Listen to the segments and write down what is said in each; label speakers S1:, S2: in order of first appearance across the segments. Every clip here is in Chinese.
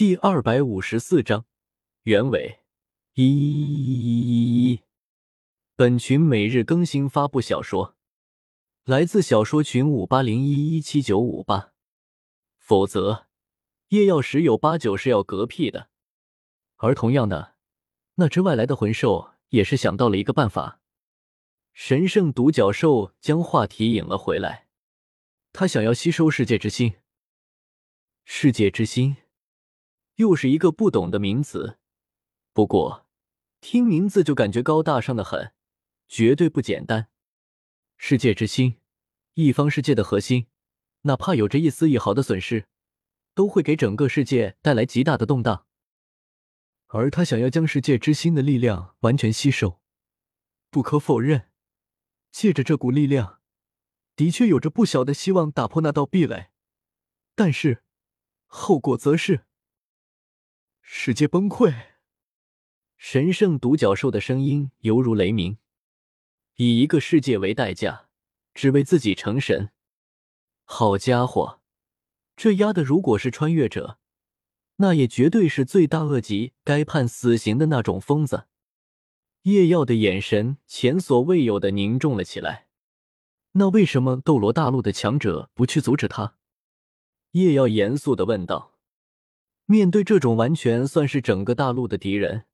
S1: 第二百五十四章原委一一一一一。本群每日更新发布小说，来自小说群五八零一一七九五八。否则，夜耀十有八九是要嗝屁的。而同样的，那只外来的魂兽也是想到了一个办法。神圣独角兽将话题引了回来，他想要吸收世界之心。世界之心，又是一个不懂的名词。不过，听名字就感觉高大上的很，绝对不简单。世界之心，一方世界的核心，哪怕有着一丝一毫的损失，都会给整个世界带来极大的动荡。而他想要将世界之心的力量完全吸收，不可否认，借着这股力量，的确有着不小的希望打破那道壁垒。但是，后果则是世界崩溃。神圣独角兽的声音犹如雷鸣，以一个世界为代价，只为自己成神。好家伙，这丫的如果是穿越者，那也绝对是罪大恶极、该判死刑的那种疯子。叶耀的眼神前所未有的凝重了起来。那为什么斗罗大陆的强者不去阻止他？叶耀严肃的问道：“面对这种完全算是整个大陆的敌人，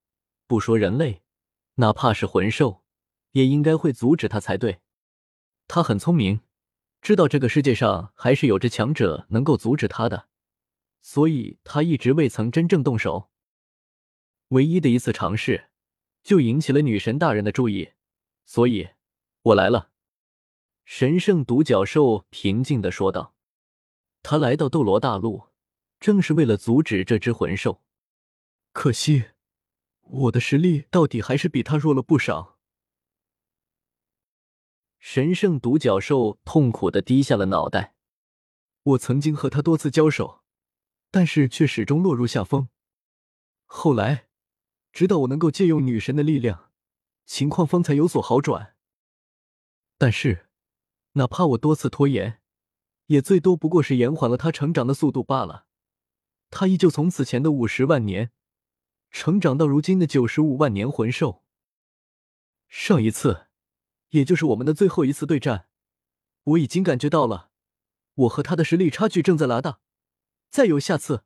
S1: 不说人类，哪怕是魂兽，也应该会阻止他才对。他很聪明，知道这个世界上还是有着强者能够阻止他的，所以他一直未曾真正动手。唯一的一次尝试，就引起了女神大人的注意，所以我来了。”神圣独角兽平静的说道。他来到斗罗大陆，正是为了阻止这只魂兽。可惜，我的实力到底还是比他弱了不少。神圣独角兽痛苦的低下了脑袋。我曾经和他多次交手，但是却始终落入下风。后来，直到我能够借用女神的力量，情况方才有所好转。但是，哪怕我多次拖延。也最多不过是延缓了他成长的速度罢了。他依旧从此前的五十万年，成长到如今的九十五万年魂兽。上一次，也就是我们的最后一次对战，我已经感觉到了，我和他的实力差距正在拉大。再有下次，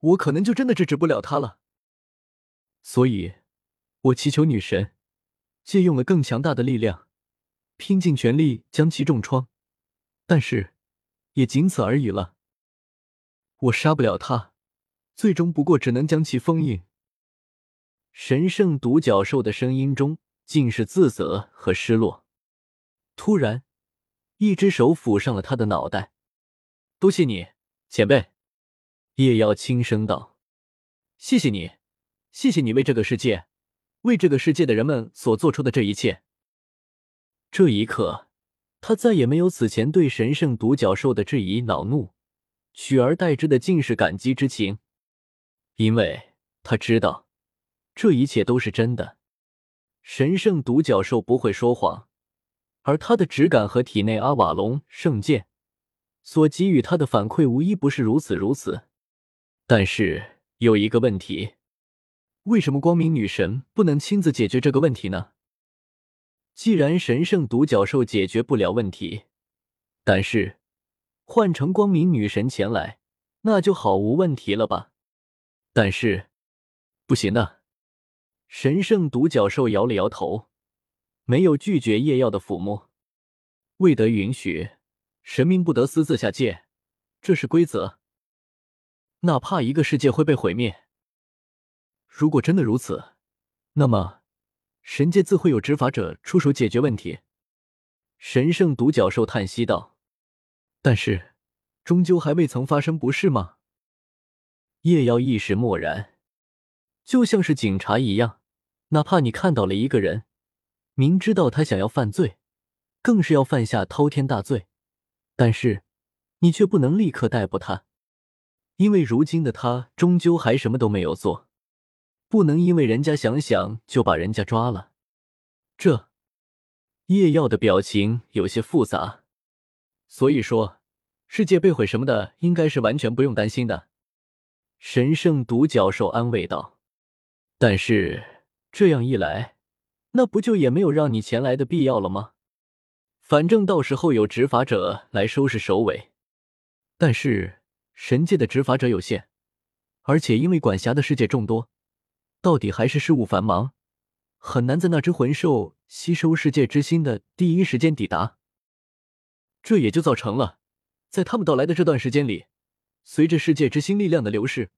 S1: 我可能就真的制止不了他了。所以，我祈求女神，借用了更强大的力量，拼尽全力将其重创。但是。也仅此而已了。我杀不了他，最终不过只能将其封印。神圣独角兽的声音中尽是自责和失落。突然，一只手抚上了他的脑袋。多谢你，前辈。叶妖轻声道：“谢谢你，谢谢你为这个世界，为这个世界的人们所做出的这一切。”这一刻。他再也没有此前对神圣独角兽的质疑、恼怒，取而代之的尽是感激之情，因为他知道这一切都是真的。神圣独角兽不会说谎，而他的直感和体内阿瓦隆圣剑所给予他的反馈，无一不是如此如此。但是有一个问题，为什么光明女神不能亲自解决这个问题呢？既然神圣独角兽解决不了问题，但是换成光明女神前来，那就好无问题了吧？但是不行的。神圣独角兽摇了摇头，没有拒绝夜耀的抚摸。未得允许，神明不得私自下界，这是规则。哪怕一个世界会被毁灭，如果真的如此，那么。神界自会有执法者出手解决问题。神圣独角兽叹息道：“但是，终究还未曾发生，不是吗？”叶妖一时默然，就像是警察一样，哪怕你看到了一个人，明知道他想要犯罪，更是要犯下滔天大罪，但是你却不能立刻逮捕他，因为如今的他终究还什么都没有做。不能因为人家想想就把人家抓了。这叶耀的表情有些复杂，所以说世界被毁什么的，应该是完全不用担心的。神圣独角兽安慰道。但是这样一来，那不就也没有让你前来的必要了吗？反正到时候有执法者来收拾首尾。但是神界的执法者有限，而且因为管辖的世界众多，到底还是事务繁忙，很难在那只魂兽吸收世界之心的第一时间抵达。这也就造成了，在他们到来的这段时间里，随着世界之心力量的流逝，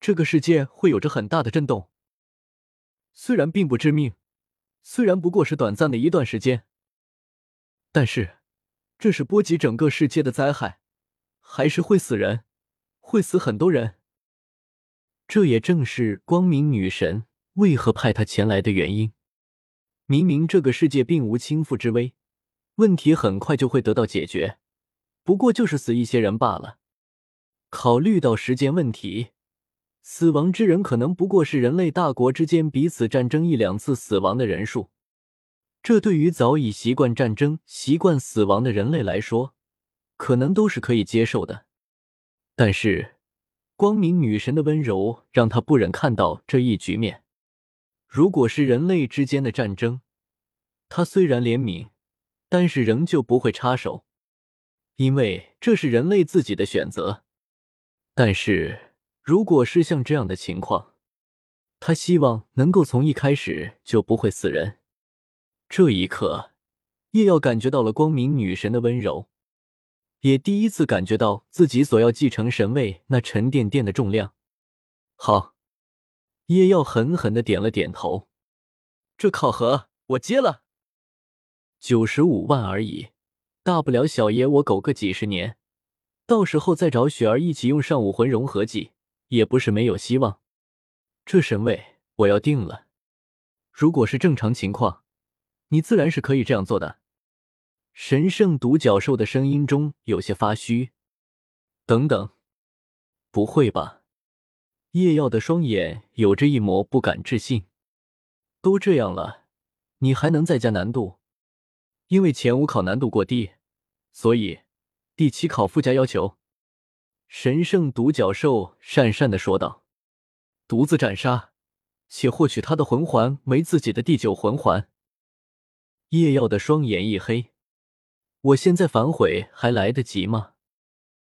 S1: 这个世界会有着很大的震动。虽然并不致命，虽然不过是短暂的一段时间，但是这是波及整个世界的灾害，还是会死人，会死很多人。这也正是光明女神为何派他前来的原因。明明这个世界并无倾覆之危，问题很快就会得到解决，不过就是死一些人罢了。考虑到时间问题。死亡之人可能不过是人类大国之间彼此战争一两次死亡的人数，这对于早已习惯战争、习惯死亡的人类来说，可能都是可以接受的。但是，光明女神的温柔让他不忍看到这一局面。如果是人类之间的战争，他虽然怜悯，但是仍旧不会插手，因为这是人类自己的选择。但是。如果是像这样的情况，他希望能够从一开始就不会死人。这一刻，叶耀感觉到了光明女神的温柔，也第一次感觉到自己所要继承神位那沉甸甸的重量。好，叶耀狠狠的点了点头。这考核我接了，九十五万而已，大不了小爷我苟个几十年，到时候再找雪儿一起用上武魂融合技。也不是没有希望，这神位我要定了。如果是正常情况，你自然是可以这样做的。神圣独角兽的声音中有些发虚。等等，不会吧？叶耀的双眼有着一抹不敢置信。都这样了，你还能再加难度？因为前五考难度过低，所以第七考附加要求。神圣独角兽讪讪的说道：“独自斩杀，且获取他的魂环为自己的第九魂环。”叶耀的双眼一黑：“我现在反悔还来得及吗？”